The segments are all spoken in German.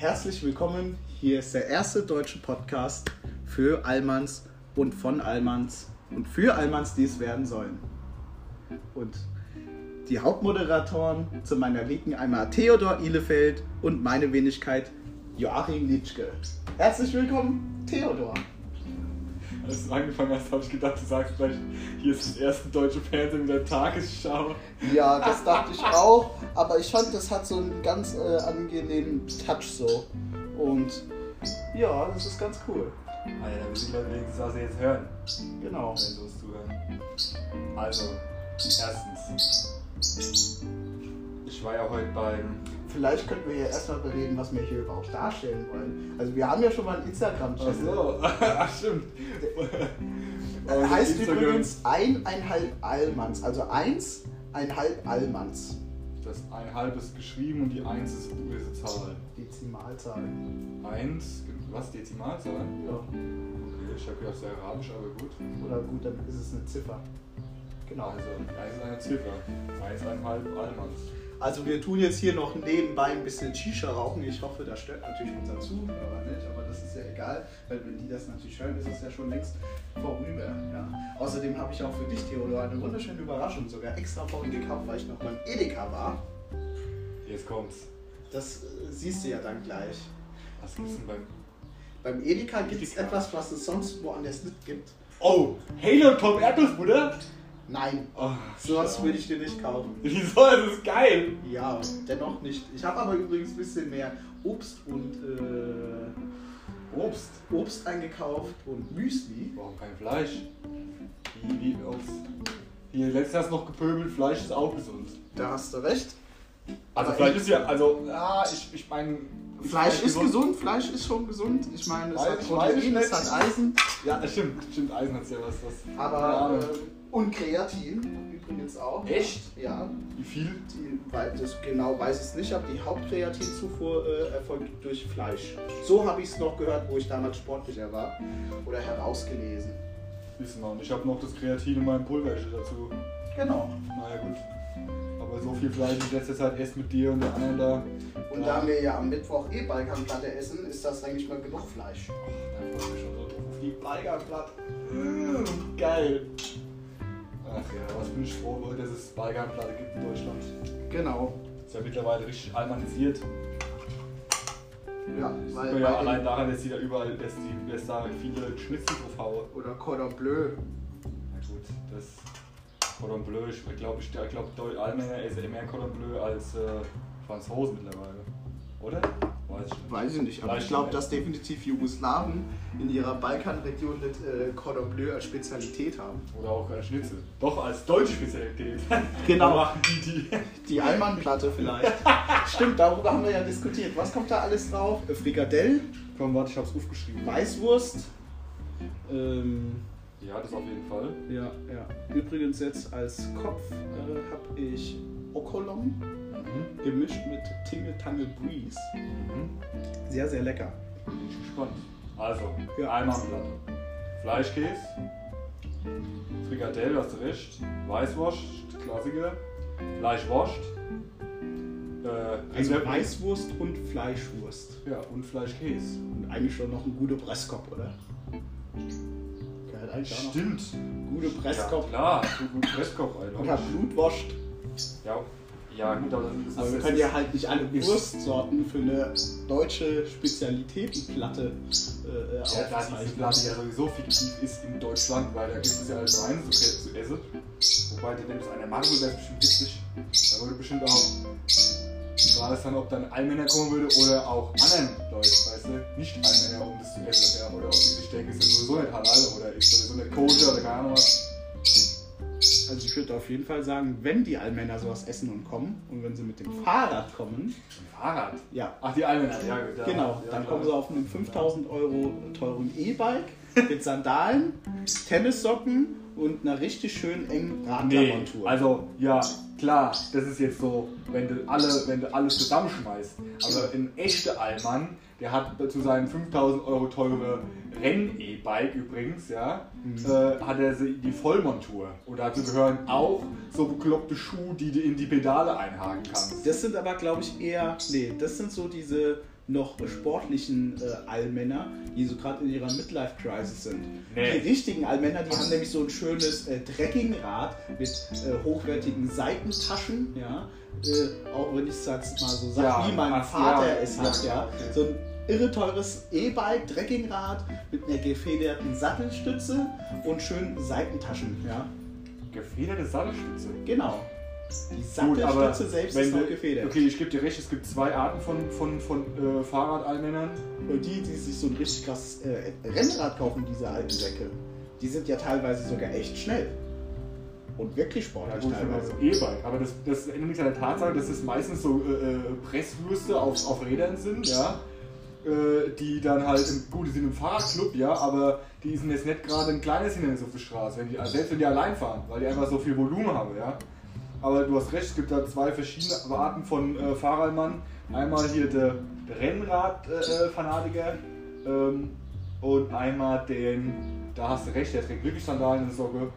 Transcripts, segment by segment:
Herzlich willkommen. Hier ist der erste deutsche Podcast für Allmanns und von Allmanns und für Allmanns, die es werden sollen. Und die Hauptmoderatoren zu meiner Linken einmal Theodor Ihlefeld und meine Wenigkeit Joachim Litschke. Herzlich willkommen, Theodor. Als du angefangen hast, habe ich gedacht, du sagst vielleicht, hier ist das erste deutsche Fernsehen mit der Tagesschau. Ja, das dachte ich auch, aber ich fand, das hat so einen ganz äh, angenehmen Touch so. Und ja, das ist ganz cool. Alter, wir sind Leute wenigstens, was sie jetzt hören, Genau. wenn sie uns zuhören. Also, erstens, ich war ja heute beim. Vielleicht könnten wir ja erstmal bereden, was wir hier überhaupt darstellen wollen. Also wir haben ja schon mal einen Instagram-Channel. Achso, ach stimmt. Äh, heißt Instagram. übrigens eineinhalb Allmanns. Also eins, einhalb Allmanns. Das ein halbes geschrieben und die eins ist böse Zahl. Dezimalzahl. Eins, was, Dezimalzahl? Ja. Okay, ich habe gedacht, ist arabisch, aber gut. Oder gut, dann ist es eine Ziffer. Genau. Also, eins ist eine Ziffer. Eins, einhalb Allmanns. Also wir tun jetzt hier noch nebenbei ein bisschen Shisha rauchen. Ich hoffe, das stört natürlich unser Zuhörer nicht, aber das ist ja egal, weil wenn die das natürlich hören, ist es ja schon längst vorüber. Ja. Außerdem habe ich auch für dich, Theodor, eine wunderschöne Überraschung sogar extra vorhin gekauft, weil ich noch beim Edeka war. Jetzt kommt's. Das äh, siehst du ja dann gleich. Was gibt's denn beim. Beim Edeka gibt es Edeka. etwas, was es sonst woanders nicht gibt. Oh, Halo Top Erdnussbutter? Nein, Oh, sowas würde ich dir nicht kaufen. Wieso? Das ist geil. Ja, dennoch nicht. Ich habe aber übrigens ein bisschen mehr Obst und äh, Obst. Obst eingekauft und Müsli. Warum kein Fleisch? Wie, wie Obst? Hier, letztes Jahr du noch gepöbelt, Fleisch ist auch gesund. Da hast du recht. Also Aber Fleisch ist ja, also, ja, ich, ich meine... Fleisch ist gesund, Fleisch ist schon gesund. Ich meine, es Weiß hat Protein, es hat Eisen, Ja, stimmt, stimmt, Eisen hat ja was, was... Aber Ahnung. äh, und Kreatin übrigens auch. Echt? Ja, Wie viel? die, weil das genau weiß ich es nicht, aber die Hauptkreatinzufuhr äh, erfolgt durch Fleisch. So habe ich es noch gehört, wo ich damals sportlicher war oder herausgelesen. Wissen wir. Und ich habe noch das Kreatin in meinem Pulverchen dazu. Genau. Naja, gut. Aber so viel Fleisch, ich letzte Zeit esse mit dir und den anderen da... Und da wir ja am Mittwoch eh Balkanplatte essen, ist das, denke ich mal, genug Fleisch. Da freue ich mich schon so drauf auf die Balkanplatte. Mmh, geil. Ach ja, was bin ich froh, dass es Balkanplatte gibt in Deutschland. Genau. Ist ja mittlerweile richtig almanisiert. Ja, Sieht weil ja bei allein daran, dass die da überall, dass die dass da viele Schnitzel drauf hauen. oder Cordon Bleu. Na gut, das Cordon Bleu, ich glaube, ich, ich glaub, Deu- Allmänner essen mehr Cordon Bleu als äh, Franzosen mittlerweile. Oder? Weiß ich nicht. Weiß ich nicht, aber Weiß ich glaube, dass definitiv Jugoslawen in ihrer Balkanregion nicht äh, Cordon Bleu als Spezialität haben. Oder auch als Schnitzel. Doch, als deutsche Spezialität. Genau. Machen die die. Die Almanplatte vielleicht. Stimmt, darüber haben wir ja diskutiert. Was kommt da alles drauf? Äh, Frikadell, Komm, warte, ich hab's aufgeschrieben. Weißwurst. Ähm, Ja, das auf jeden Fall. ja, ja. Übrigens jetzt als Kopf äh, habe ich Okolom Mhm. gemischt mit Tingle Tangle Breeze. Mhm. Sehr, sehr lecker. Bin ich gespannt. Also, Ja. Almanplatte. Fleischkäse, Frikadelle, hast du recht, Weißwurst, Klassiker, Fleischwurst, äh, Also Weißwurst und Fleischwurst. Ja, und Fleischkäse. Und eigentlich schon noch ein guter Presskopf, oder? Noch. Stimmt. Gute Ja, Presskopf. klar, so gut Presskopf, Oder Alter. Blutwurst. Ja, ja, gut, aber das ist Aber wir das können ja halt nicht alle Wurstsorten für eine deutsche Spezialitätenplatte äh, Ja, da diese aufzeichnen. Platte ja sowieso fiktiv ist in Deutschland, weil da gibt es ja alles rein zu, zu essen. Wobei, wenn das einer würde, wäre es bestimmt witzig. Da würde bestimmt auch. Die Frage ist dann, ob dann Allmänner kommen würde oder auch anderen Leute, weißt du, nicht Allmänner, um das zu essen. Ja, oder ob die sich denken, ist das sowieso nicht halal oder ist sowieso nicht koscher oder keine Ahnung was. Also ich würde auf jeden Fall sagen, wenn die Allmänner sowas essen und kommen und wenn sie mit dem Fahrrad kommen, Ein Fahrrad. ja, Ach, die Allmänner, ja. Ja, genau, ja, dann klar. kommen sie auf einem 5000 Euro teuren E-Bike mit Sandalen, Tennissocken und einer richtig schön engen Nee, Radlermontur. also ja, klar, das ist jetzt so, wenn du, alle, wenn du alles zusammenschmeißt. Aber ein echter Allmann, der hat zu seinem 5000 Euro teure Renn-E-Bike übrigens, ja, äh, hat er die Vollmontur. Und dazu gehören auch so bekloppte Schuhe, die du in die Pedale einhaken kannst. Das sind aber, glaube ich, eher. Nee, das sind so diese noch sportlichen äh, Allmänner, die so gerade in ihrer Midlife-Crisis sind. Nee. Die richtigen Allmänner, die haben nämlich so ein schönes äh, Trekkingrad mit äh, hochwertigen Seitentaschen, ja. Äh, auch wenn ich es mal so sage, Ja, wie mein Vater ja, es hat, ja. So ein irre teures E-Bike, Trekkingrad mit einer gefederten Sattelstütze und schönen Seitentaschen, ja. Gefederte Sattelstütze. Genau. Die Gut, Sattelstütze selbst wenn ist noch gefedert. Okay, ich gebe dir recht, es gibt zwei Arten von, von, von äh, Fahrradallmännern. Und die, die sich so ein richtig krasses äh, Rennrad kaufen, diese alten Säcke, die sind ja teilweise sogar echt schnell. Und wirklich Ja, sportlich gut, für teilweise. E-Bike. Aber das, das ändert nichts an der Tatsache, dass es meistens so äh, äh, Presswürste auf, auf Rädern sind, ja. Äh, die dann halt, im, gut, die sind im Fahrradclub, ja, aber die sind jetzt nicht gerade ein kleines Hindernis auf der Straße, wenn die, also selbst wenn die allein fahren, weil die einfach so viel Volumen haben, ja. Aber du hast recht, es gibt da zwei verschiedene Arten von äh, Fahrradmann. Einmal hier der, Rennrad-Fanatiker ähm, und einmal den, da hast du recht, der trägt wirklich Sandalen in der Socke.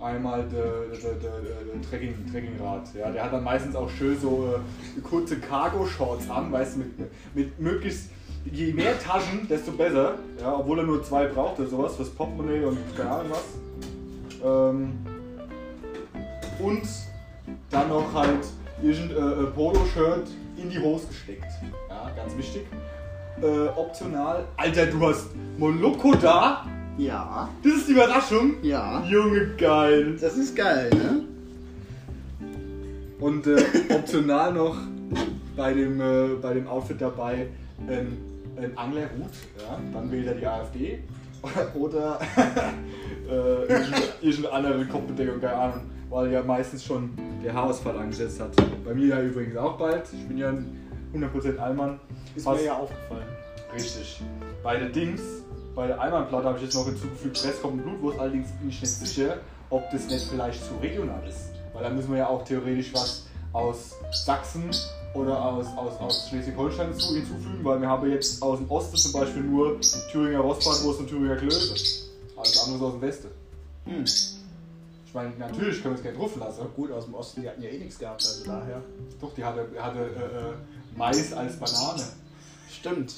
Einmal der, der, der, der, der Trekking, Trekkingrad. Ja, der hat dann meistens auch schön so äh, kurze Cargo-Shorts an, weißt du, mit, mit möglichst, je mehr Taschen, desto besser. Ja, obwohl er nur zwei braucht oder sowas, fürs Portemonnaie und keine Ahnung was. Ähm, und dann noch halt irgendein äh, äh, Polo-Shirt in die Hose gesteckt. Ja, ganz wichtig. Äh, optional. Alter, du hast Moloko da? Ja, Das ist die Überraschung? ja. Junge, geil. Das ist geil, ne? Und äh, optional noch bei dem, äh, bei dem Outfit dabei ein, ein Anglerhut. Ja? Dann wählt er die AfD. Oder äh, irgendeine- andere Kopfbedeckung, keine Ahnung. Weil ja meistens schon der Haarausfall angesetzt hat. Bei mir ja übrigens auch bald. Ich bin ja ein 100% Allmann. Ist Was- mir ja aufgefallen. Richtig. Bei der Dings, bei der Allmann-Platte habe ich jetzt noch hinzugefügt Presskopf und Blutwurst, allerdings bin ich nicht sicher, ob das nicht vielleicht zu regional ist. Weil da müssen wir ja auch theoretisch was aus Sachsen oder aus, aus, aus Schleswig-Holstein zu- hinzufügen, weil wir haben jetzt aus dem Osten zum Beispiel nur Thüringer Rostbratwurst und Thüringer Klöße. Alles andere ist aus dem Westen. Hm. Ich meine, natürlich können wir es gerne rufen lassen. Gut, aus dem Osten, die hatten ja eh nichts gehabt, also daher. Doch, die hatte, hatte äh, äh, Mais als Banane. Stimmt.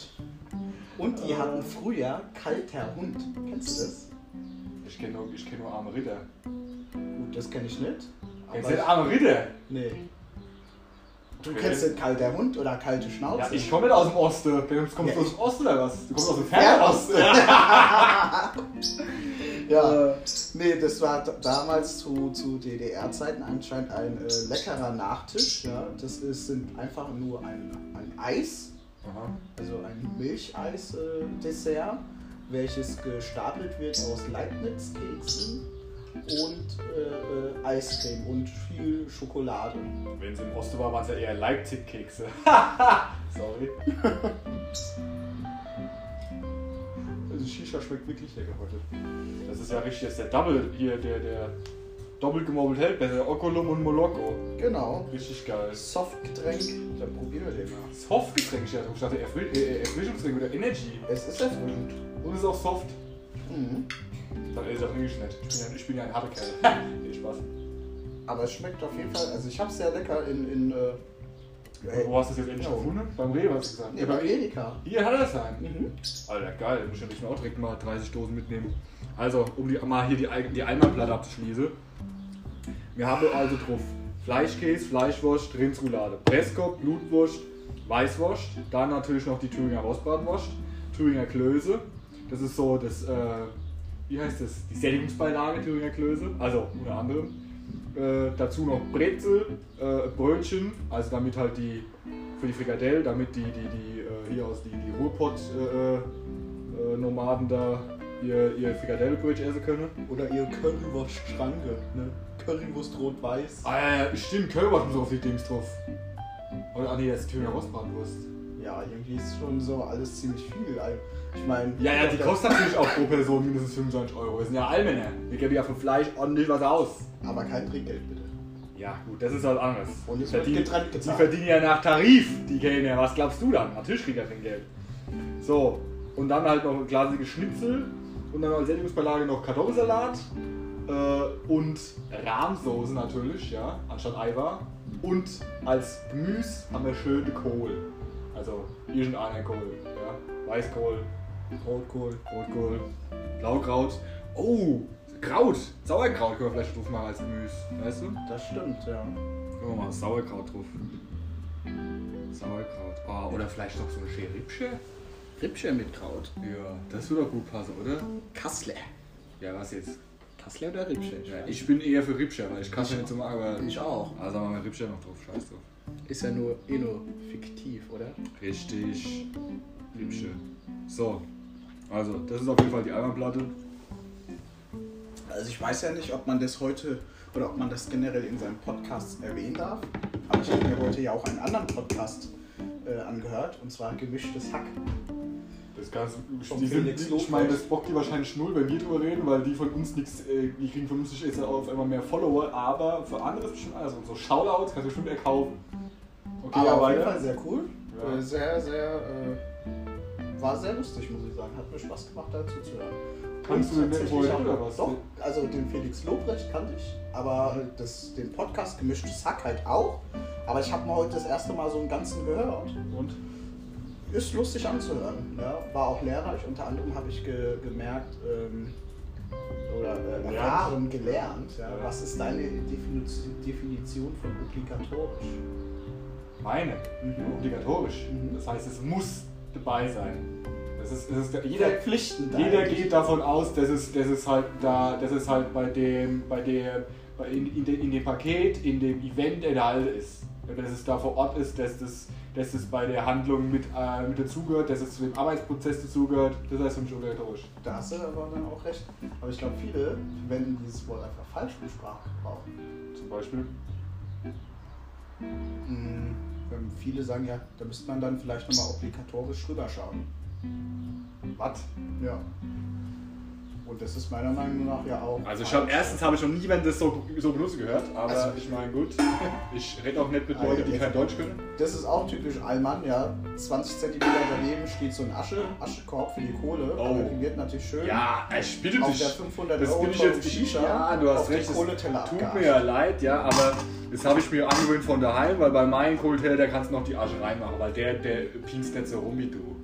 Und die hatten früher kalter Hund. Kennst du das? Ich kenne nur, ich kenn nur arme Ritter. Gut, das kenne ich nicht. Kennst du den arme Ritter? Nee. Du Okay. kennst den kalter Hund oder kalte Schnauze? Ja, ich komme nicht aus dem Osten. Du kommst Ja, aus dem Osten oder was? Du kommst aus dem Fernost. Ja, nee, das war damals zu, zu DDR-Zeiten anscheinend ein äh, leckerer Nachtisch. Ja. Das ist, sind einfach nur ein, ein Eis, Aha. also ein Milcheis-Dessert, welches gestapelt wird aus Leibniz-Keksen und äh, äh, Eiscreme und viel Schokolade. Wenn es im Osten war, waren es ja eher Leipzig-Kekse. Sorry. Also Shisha schmeckt wirklich lecker heute. Das ist ja richtig, das ist der Double hier, der, der doppelt gemobbelt hält, besser Okolum und Moloko. Genau. Richtig geil. Softgetränk, dann probieren wir den mal. Softgetränk, ich dachte, Erfri äh, Erfrischungsgetränk oder Energy. Es ist erfrischend. Und ist auch soft. Mhm. Dann ist auch wirklich nett. Ich bin ja, ich bin ja ein harter Kerl. Nee, Spaß. Aber es schmeckt auf jeden Fall, also ich habe es sehr lecker in, in äh, Wo hast du das jetzt endlich Ja. gefunden? Beim Rewe hast du gesagt. nee, bei Edeka. Hier hat er das sein. Mhm. Alter, geil. Muss ich ja auch direkt mal 30 Dosen mitnehmen. Also, um die, mal hier die, die Einmalplatte abzuschließen. Wir haben also drauf Fleischkäse, Fleischwurst, Rindsroulade, Presskopf, Blutwurst, Weißwurst. Dann natürlich noch die Thüringer Rostbratwurst, Thüringer Klöße. Das ist so das, äh, wie heißt das? Die Sättigungsbeilage Thüringer Klöße. Also, unter anderem. Äh, dazu noch Brezel, äh, Brötchen, also damit halt die für die Frikadelle, damit die, die, die äh, hier aus die, die Ruhrpott-Nomaden da ihr, ihr Frikadellebrötchen essen können. Oder ihr Currywurst-Schranke, ne? Currywurst rot-weiß. Ah, ja, stimmt, Currywurst muss auf die Dings drauf. Oder, ah nee, das ist Thüringer Rostbratwurst. Ja, irgendwie ist schon so alles ziemlich viel. Ich meine. Ja, ja, die kostet natürlich auch pro Person mindestens 25 Euro. Wir sind ja Allmänner. Wir geben ja für Fleisch ordentlich was aus. Aber kein Trinkgeld bitte. Ja, gut, das ist was anderes. Und Die verdienen, die verdienen ja nach Tarif, die Kellner. Was glaubst du dann? Natürlich kriegt er kein Geld. So, und dann halt noch ein glasige Schnitzel und dann als Sättigungsbeilage noch Kartoffelsalat äh, und Rahmsoße natürlich, ja, anstatt Eiweiß. Und als Gemüse haben wir schöne Kohl. Also irgendeiner Kohl. Weißkohl, Rotkohl. Rotkohl, Blaukraut. Oh, Kraut, Sauerkraut können wir vielleicht drauf machen als Gemüse. Weißt du? Das stimmt, ja. Können wir mal Sauerkraut drauf. Sauerkraut. Oh, oder vielleicht noch so ein Scheripsche? Rippchen mit Kraut. Ja, das würde doch gut passen, oder? Kassler. Ja, was jetzt? Kassler oder Rippchen? Ja, ich bin eher für Rippscher, weil ich ja nicht so machen, aber. Ich auch. Also machen wir Rippscher noch drauf, scheiß drauf. Ist ja nur eh nur fiktiv, oder? Richtig. Rippscher. So. Also, das ist auf jeden Fall die Eimerplatte. Also ich weiß ja nicht, ob man das heute oder ob man das generell in seinem Podcast erwähnen darf. Aber ich habe mir heute ja auch einen anderen Podcast äh, angehört, und zwar Gemischtes Hack. Das Ganze, die sind, die, ich meine, das bockt die wahrscheinlich null, wenn wir drüber reden, weil die von uns nichts, äh, die kriegen von uns nicht jetzt auf einmal mehr Follower, aber für andere ist bestimmt alles. Und so Shoutouts kannst du bestimmt erkaufen. Okay, Aber ja, auf jeden. Fall sehr cool. Ja. Äh, sehr, sehr, äh, war sehr lustig, muss ich sagen. Hat mir Spaß gemacht, dazu zu hören. Kannst du den auch- oder was? Doch, also den Felix Lobrecht kannte ich, aber das, den Podcast Gemischtes Hack halt auch. Aber ich habe mal heute das erste Mal so einen ganzen gehört. Und? Ist lustig anzuhören. Ja. War auch lehrreich. Unter anderem habe ich ge gemerkt ähm, oder äh, erfahren, gelernt, ja, was ist deine Definition, Definition von obligatorisch? Meine. Mhm. Obligatorisch. Mhm. Das heißt, es muss dabei sein. Das ist, das ist der, jeder, Verpflichtend jeder eigentlich. geht davon aus, dass es, dass es halt da, dass es halt bei dem, bei dem, bei in, in, de, in dem Paket, in dem Event enthalten ist. Dass es da vor Ort ist, dass das, dass es bei der Handlung mit, äh, mit dazugehört, dass es zu dem Arbeitsprozess dazugehört. Das heißt für mich obligatorisch. Da hast du aber dann auch recht. Aber ich glaube, viele verwenden dieses Wort einfach falsch im Sprachgebrauch. Zum Beispiel. Mhm. Wenn viele sagen, ja, da müsste man dann vielleicht nochmal obligatorisch rüberschauen. Was? Ja. Und das ist meiner Meinung nach ja auch. Also ich habe erstens habe ich noch nie wenn das so, so benutzt gehört, aber Also- ich meine gut, ich rede auch nicht mit Leuten, die kein Deutsch können. Das ist auch typisch Allmann, ja. 20 cm daneben steht so ein Asche, Aschekorb für die Kohle. Oh. Aber die wird natürlich schön Ja, ich bitte auf dich. der 500 Das Euro bin ich jetzt Shisha Ja, du hast auf recht. tut mir ja leid, ja, aber das habe ich mir angewöhnt von daheim, weil bei meinem Kohleteller, da kannst du noch die Asche reinmachen, weil der, der pinkst nicht so rum wie du.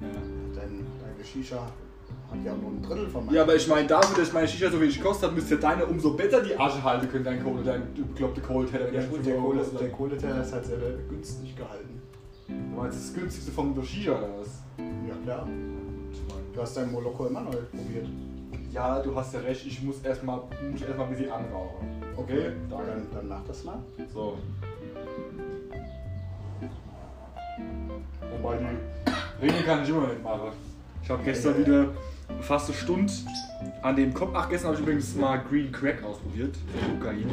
Ja. Deine Shisha hat ja nur ein Drittel von meinem. Ja, aber ich meine, dafür, dass meine Shisha so wenig kostet, müsste deine umso besser die Asche halten können, dein Kohle, dein bekloppte Kohleteller. Ja, der gut, der, Kohle, der Kohleteller ist halt sehr günstig gehalten. Du meinst das günstigste von der Shisha oder was? Ja, klar. Du hast dein Moloko immer noch nicht probiert. Ja, du hast ja recht, ich muss erstmal muss ein bisschen anrauchen. Okay, danke. Dann, dann mach das mal. So. Wobei die Ringe kann ich immer nicht machen. Ich habe gestern wieder fast eine Stunde an dem Kopf. Ach, gestern habe ich übrigens mal Green Crack ausprobiert. Kokain.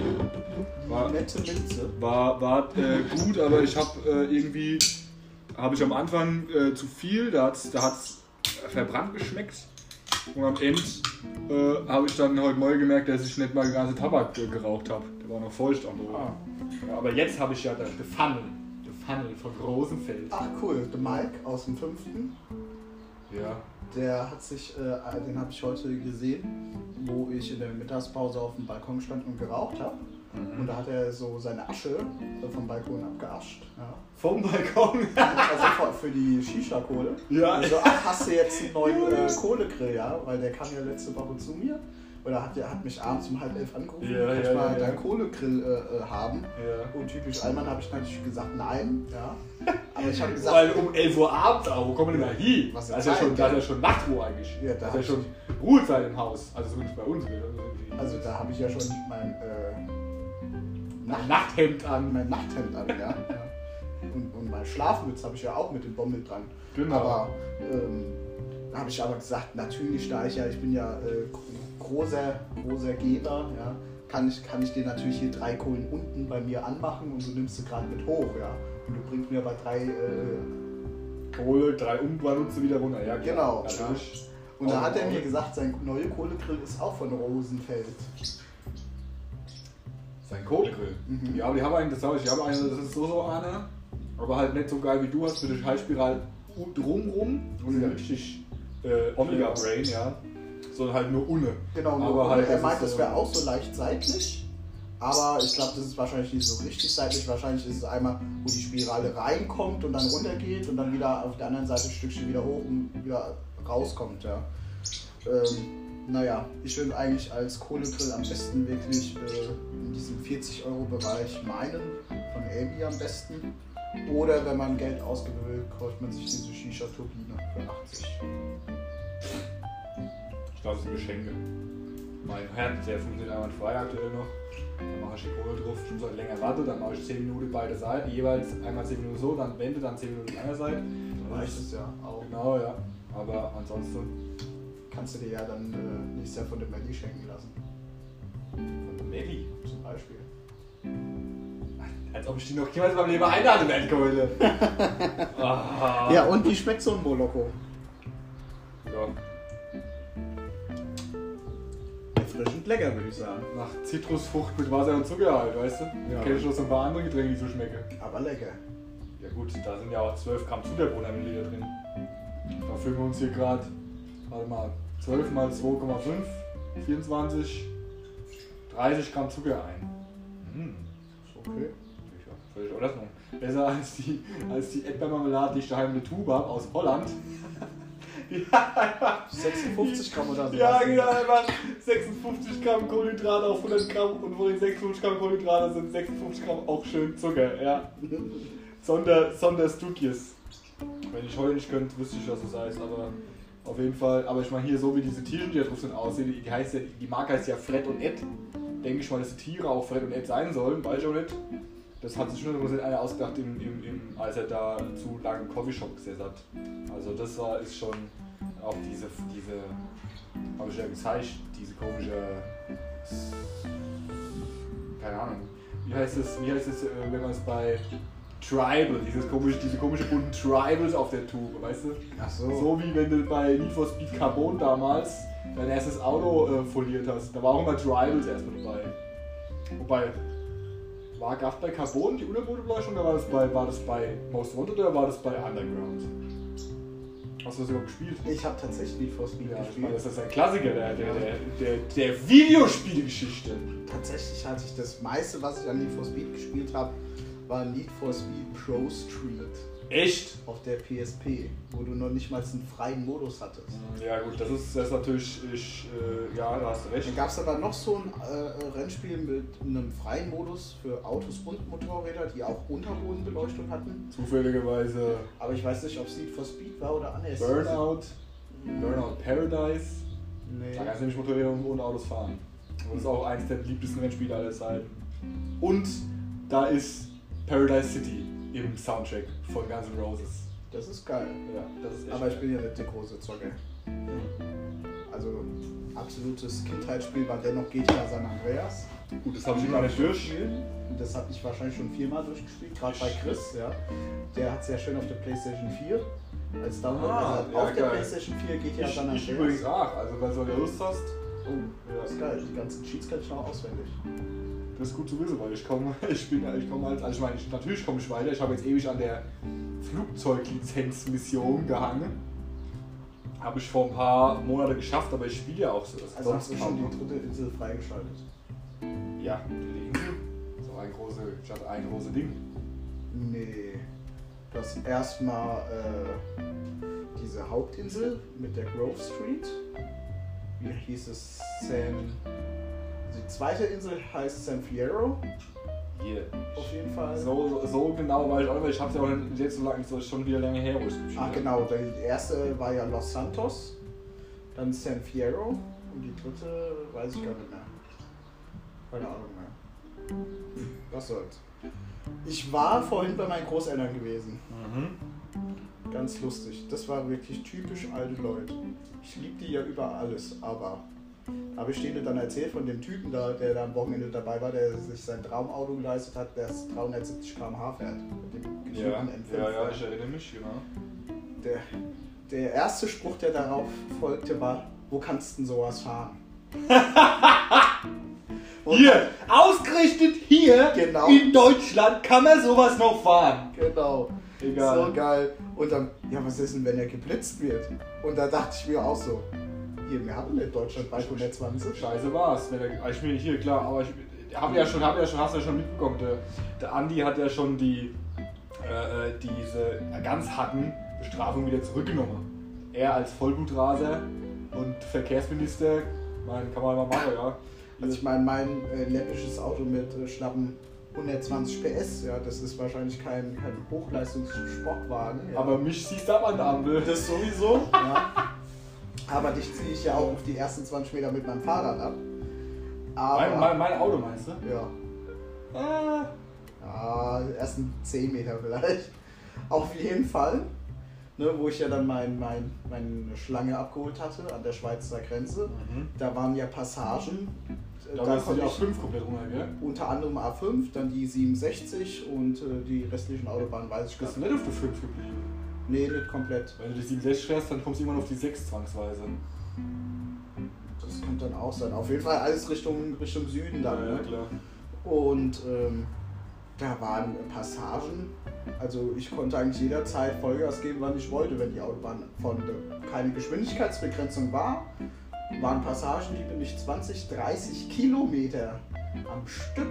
War, Nette Minze. war, war äh, gut, aber ich habe äh, irgendwie habe ich am Anfang äh, zu viel, da hat es da hat's verbrannt geschmeckt. Und am Ende äh, habe ich dann heute neu gemerkt, dass ich nicht mal die ganze Tabak geraucht habe. Der war noch feucht am Boden. Ah. Ja, aber jetzt habe ich ja das The Funnel. The Funnel von Rosenfeld. Ach cool, der Mike aus dem fünften. Ja. Der hat sich, äh, den habe ich heute gesehen, wo ich in der Mittagspause auf dem Balkon stand und geraucht habe. Mhm. Und da hat er so seine Asche äh, vom Balkon abgeascht. Ja. Vom Balkon. Also für- für die Shisha-Kohle. Ja. Also, ach, hast du jetzt einen neuen äh, Kohlegrill, ja? Weil der kam ja letzte Woche zu mir. Oder hat, hat mich abends um halb elf angerufen, Ja, kann ich ja, mal ja, ja. deinen Kohlegrill äh, äh, haben. ja. Und typisch Allmann habe ich natürlich gesagt, nein. Ja. Aber ich habe gesagt, Weil um 11 Uhr abends, aber wo kommen wir denn da hin? Was da ist ja schon, da ist ja. ja schon Nachtruhe eigentlich. Ja, da ist ja ich- schon Ruhezeit im Haus. Also zumindest bei uns. also da habe ich ja schon mein, äh, Nach Nachthemd an. mein Nachthemd an, ja. ja. Und, und mein Schlafmütze habe ich ja auch mit dem Bommel dran. Genau. Aber ähm, da habe ich aber gesagt, natürlich, da ich ja, ich bin ja äh, großer, großer Geber, ja, kann ich, kann ich dir natürlich hier drei Kohlen unten bei mir anmachen und du nimmst sie gerade mit hoch, ja. Und du bringst mir aber drei, äh, Kohle, drei nutze wieder runter. Ja, klar. Genau, Natürlich. und da hat er auch- mir gesagt, sein neuer Kohlegrill ist auch von Rosenfeld. Sein Kohlegrill. Mhm. Ja, aber die haben einen, das habe ich, die haben einen, das ist so so einer, aber halt nicht so geil wie du hast, für die Schallspiral drumrum. Und Mhm. ja richtig äh, Omega Brain, ja. Sondern halt nur ohne. Genau, Aber nur, halt, er meint, das wäre auch so leicht seitlich. Aber ich glaube, das ist wahrscheinlich nicht so richtig seitlich. Wahrscheinlich ist es einmal, wo die Spirale reinkommt und dann runtergeht und dann wieder auf der anderen Seite ein Stückchen wieder hoch und wieder rauskommt. Ja. Ähm, naja, ich würde eigentlich als Kohlegrill am besten wirklich äh, in diesem 40-Euro-Bereich meinen, von Abi am besten. Oder wenn man Geld ausgeben will, kauft man sich diese Shisha-Turbine für 80. Ich glaube, es sind Geschenke. Mein Herd, der funktioniert einwandfrei aktuell noch. Dann mache ich die Kohle drauf, muss halt länger warten, dann mache ich 10 Minuten beide Seiten, jeweils einmal 10 Minuten so, dann Wende, dann 10 Minuten andere Seite. Dann reicht es ja auch. Genau, ja. Aber ansonsten, Kannst du dir ja dann äh, nächstes Jahr von der Melli schenken lassen. von der Melli. Zum Beispiel. Als ob ich die noch jemals beim Leben einladen werde, Keule. ah. Ja, und wie schmeckt so ein Moloko? ja. Erfrischend lecker, würde ich sagen. Nach Zitrusfrucht mit Wasser und Zucker halt, weißt du? Ja. Kenn ich noch so ein paar andere Getränke, die so schmecken. Aber lecker. Ja gut, da sind ja auch 12 Gramm Zucker pro Milliliter drin. Da füllen wir uns hier gerade, warte mal, 12 mal 2,5, 24, 30 Gramm Zucker ein. Hm. Ist okay. Ja, völlig in Ordnung. Besser als die, als die Erdbeermarmelade, die ich daheim der Tube habe, aus Holland. Einfach 56 Gramm oder so. Ja, genau, einfach 56 Gramm Kohlenhydrate auf 100 Gramm und von den 56 Gramm Kohlenhydrate sind 56 Gramm auch schön Zucker, ja. Sonder, Sonderstukjes. Wenn ich heute nicht könnte, wüsste ich, was das heißt, aber auf jeden Fall. Aber ich meine, hier so wie diese Tiere, die da drauf sind, aussehen, die, heißt ja, die Marke heißt ja Fred und Ed. Denke ich mal, dass die Tiere auch Fred und Ed sein sollen, weiß ich auch nicht. Das hat sich schon so einer ausgedacht, im, im, im, als er da zu lange im Coffeeshop gesessen hat. Also das war ist schon auch diese, diese habe ich ja gezeigt, diese komische, keine Ahnung, wie heißt es, wie heißt es, äh, wenn man es bei Tribal, dieses komische, diese komische bunten Tribals auf der Tube, weißt du? Ach so. So wie wenn du bei Need for Speed Carbon damals dein erstes Auto äh, foliert hast. Da war auch immer Tribals erstmal dabei. Wobei, war gab bei Carbon die Unterbodenbeleuchtung oder war das bei, war das bei Most Wanted oder war das bei Underground? Hast du das überhaupt gespielt? Ich habe tatsächlich Need for Speed Ja, ich gespielt. meine, das ist ein Klassiker der, der, der, der, der Videospielgeschichte. Tatsächlich hatte ich das meiste, was ich an Need for Speed gespielt habe, war Need for Speed Pro Street Echt? auf der PSP, wo du noch nicht mal einen freien Modus hattest. Ja gut, das ist, das ist natürlich, ich, äh, ja, da hast du recht. Dann gab es aber noch so ein äh, Rennspiel mit einem freien Modus für Autos und Motorräder, die auch Unterbodenbeleuchtung hatten. Zufälligerweise Aber ich weiß nicht, ob es Need for Speed war oder anders. Burnout, Burnout Paradise. Nee. Da kannst du nämlich Motorräder und und Autos fahren. Und das ist auch eines der beliebtesten Rennspiele aller Zeiten. Und da ist Paradise City im Soundtrack von Guns N' Roses. Das ist geil. Ja, das ist Aber ich bin ja nicht der große Zocker. Also absolutes Kindheitsspiel war dennoch GTA San Andreas. Gut, das habe ich gar nicht durch. Und das habe ich wahrscheinlich schon viermal durchgespielt, gerade bei Chris, ja. Der hat es ja schön auf der Playstation 4 als Download. Ah, Also ja, auf der geil. Playstation 4 GTA Ich, San ich übrigens Andreas. auch. Also, wenn du Lust hast, Oh, das ist geil. Die ganzen Cheats kann ich noch auswendig. das ist gut zu wissen, weil ich komme, ich bin, ich komme halt, also ich meine, ich, natürlich komme ich weiter. Ich habe jetzt ewig an der Flugzeuglizenzmission gehangen. Habe ich vor ein paar Monaten geschafft, aber ich spiele ja auch so. Das Also hast du schon die dritte Insel freigeschaltet? Ja, die Insel. So ein großes, ich hatte ein großes Ding. Nee. Du hast erstmal äh, diese Hauptinsel mit der Grove Street. Wie hieß es? San. Die zweite Insel heißt San Fierro, Hier. auf jeden Fall. So, so genau weiß ich auch nicht, weil ich habe es ja auch nicht jetzt so lange, so schon wieder lange her, wo ich habe. genau. Die erste war ja Los Santos, dann San Fierro und die dritte weiß ich gar nicht mehr. Keine Ahnung mehr. Was soll's. Ich war vorhin bei meinen Großeltern gewesen. Mhm. Ganz lustig. Das war wirklich typisch alte Leute. Ich liebe die ja über alles, aber habe ich denen dann erzählt von dem Typen da, der da am Wochenende dabei war, der sich sein Traumauto geleistet hat, der 370 km/h fährt. Mit dem Ja, geknüpften M5. ja, ja, ich erinnere mich, genau. Der, der erste Spruch, der darauf folgte, war: Wo kannst du denn sowas fahren? Und- Hier, ausgerechnet hier Genau. in Deutschland kann man sowas noch fahren. Genau. Egal. So geil. Und dann, ja, was ist denn, wenn er geblitzt wird? Und da dachte ich mir auch so: Hier, wir haben nicht Deutschland bei 120. Scheiße war's. Wenn er, ich mir hier, klar, aber ich, hab ja schon, hab ja schon, hast du ja schon mitbekommen, der, der Andi hat ja schon die, äh, äh diese ganz harten Bestrafungen wieder zurückgenommen. Er als Vollblutraser und Verkehrsminister, mein, kann man mal machen, ja. Also ich meine, mein äh, läppisches Auto mit äh, schlappen 120 PS, ja, das ist wahrscheinlich kein, kein Hochleistungssportwagen. Ja. Aber mich siehst du ab an der Ampel. Das sowieso, ja. Aber dich ziehe ich ja auch auf die ersten 20 Meter mit meinem Fahrrad ab. Aber, mein, mein, mein Auto meinst du? Ja. Ah. Ja, die ersten 10 Meter vielleicht. Auf jeden Fall. Ne, wo ich ja dann mein, mein, meine Schlange abgeholt hatte an der Schweizer Grenze. Mhm. Da waren ja Passagen. Da, da konnte ich A5 komplett runter, gell? Unter anderem A5, dann die 67 und äh, die restlichen Autobahnen weiß ich gar nicht. Bist du nicht auf der 5 geblieben? Nee, nicht komplett. Wenn du die 67 fährst, dann kommst du immer auf die 6 zwangsweise. Das könnte dann auch sein. Auf jeden Fall alles Richtung, Richtung Süden dann. Ja, ja ne? klar. Und ähm, da waren Passagen. Also ich konnte eigentlich jederzeit Vollgas geben, wann ich wollte, wenn die Autobahn von keine Geschwindigkeitsbegrenzung war. Waren Passagen, die bin ich 20, 30 Kilometer am Stück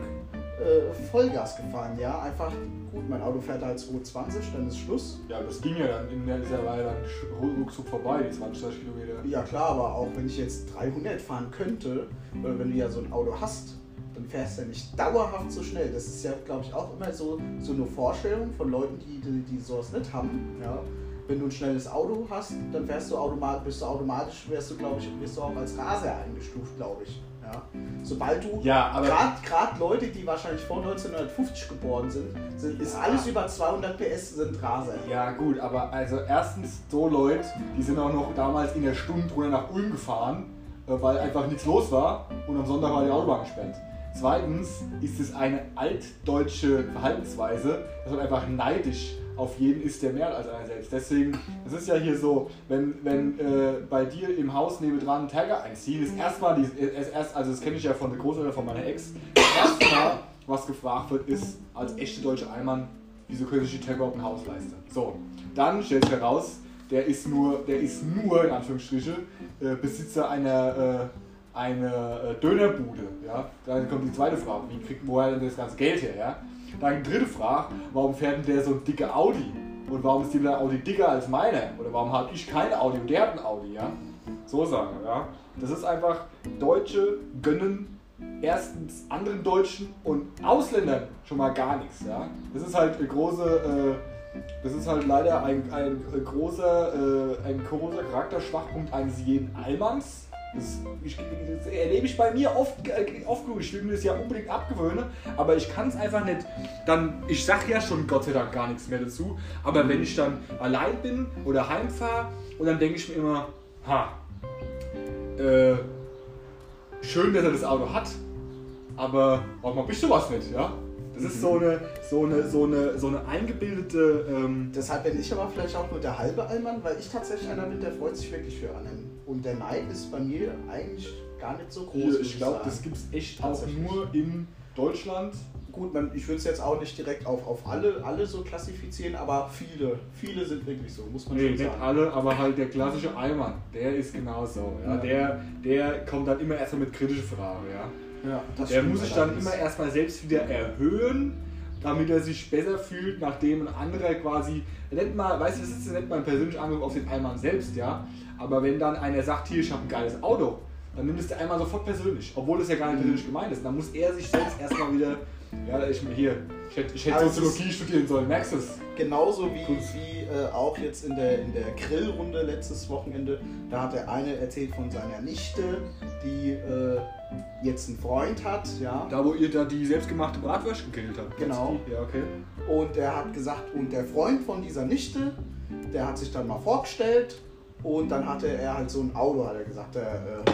äh, Vollgas gefahren, ja. Einfach, gut, mein Auto fährt halt 220, dann ist Schluss. Ja, das ging ja dann in dieser Weile dann ruckzuck vorbei, die 20, 30 Kilometer. Ja klar, aber auch wenn ich jetzt 300 fahren könnte, oder wenn du ja so ein Auto hast, dann fährst du ja nicht dauerhaft so schnell. Das ist ja, glaube ich, auch immer so, so eine Vorstellung von Leuten, die, die, die sowas nicht haben. Ja. Wenn du ein schnelles Auto hast, dann fährst du automatisch, bist du automatisch, wirst du, glaube ich, wirst du auch als Raser eingestuft, glaube ich. Ja. Sobald du, ja, gerade Leute, die wahrscheinlich vor 1950 geboren sind, sind ist alles über 200 PS sind Raser. Ja gut, aber also erstens so Leute, die sind auch noch damals in der Stunde runter nach Ulm gefahren, äh, weil einfach nichts los war und am Sonntag war die Autobahn gesperrt. Zweitens ist es eine altdeutsche Verhaltensweise, dass man einfach neidisch auf jeden ist, der mehr als einer selbst. Deswegen, es ist ja hier so, wenn, wenn äh, bei dir im Haus nebendran ein Tiger einzieht, ist erstmal, ist erst, also das kenne ich ja von der Großeltern von meiner Ex, das erste Mal, was gefragt wird, ist als echte deutsche Allmann, wieso können sich die Tiger überhaupt ein Haus leisten? So, dann stellt sich heraus, der ist nur, der ist nur in Anführungsstriche äh, Besitzer einer äh, eine äh, Dönerbude. Ja? Dann kommt die zweite Frage, wie kriegt woher denn das ganze Geld her? Ja? Dann die dritte Frage, warum fährt denn der so ein dicke Audi? Und warum ist die Audi dicker als meine? Oder warum habe ich keine Audi und der hat ein Audi? Ja? So sagen, ja. Das ist einfach, Deutsche gönnen erstens anderen Deutschen und Ausländern schon mal gar nichts. Ja? Das ist halt eine große, äh, das ist halt leider ein, ein, ein großer, äh, ein großer Charakterschwachpunkt eines jeden Allmanns das, ich, das erlebe ich bei mir oft, oft genug. Ich will mir das ja unbedingt abgewöhnen, aber ich kann es einfach nicht. Dann, ich sage ja schon Gott sei Dank gar nichts mehr dazu, aber wenn ich dann allein bin oder heimfahre und dann denke ich mir immer, ha, äh, schön, dass er das Auto hat, aber warum hab ich sowas nicht, ja? Das ist so eine, so eine, so eine, so eine eingebildete. Ähm Deshalb bin ich aber vielleicht auch nur der halbe Allmann, weil ich tatsächlich einer bin, der freut sich wirklich für anderen. Und der Neid ist bei mir eigentlich gar nicht so groß. Ich glaube, das gibt es echt auch nur in Deutschland. Gut, man, ich würde es jetzt auch nicht direkt auf, auf alle, alle so klassifizieren, aber viele, viele sind wirklich so, muss man nee, schon sagen. Nicht alle, aber halt der klassische Allmann, der ist genauso. Ja? ja. Der, der kommt dann immer erstmal mit kritischen Fragen. Ja? Ja, der muss sich dann immer erstmal selbst wieder erhöhen, damit er sich besser fühlt, nachdem ein anderer quasi, nennt mal, weißt du, das ist nicht mal ein persönlicher Angriff auf den Einmann selbst, ja. Aber wenn dann einer sagt, hier, ich habe ein geiles Auto, dann nimmt es der einmal sofort persönlich, obwohl es ja gar nicht persönlich gemeint ist. Dann muss er sich selbst erstmal wieder ja, ich hier, ich hätte, ich hätte also Soziologie studieren sollen, merkst du es? Genauso wie, wie äh, auch jetzt in der, in der Grillrunde letztes Wochenende, da hat der eine erzählt von seiner Nichte, die äh, jetzt einen Freund hat, ja. Da, wo ihr da die selbstgemachte Bratwurst gegrillt habt. Genau. Ja, okay. Und er hat gesagt, und der Freund von dieser Nichte, der hat sich dann mal vorgestellt und dann hatte er halt so ein Auto, hat er gesagt, der äh,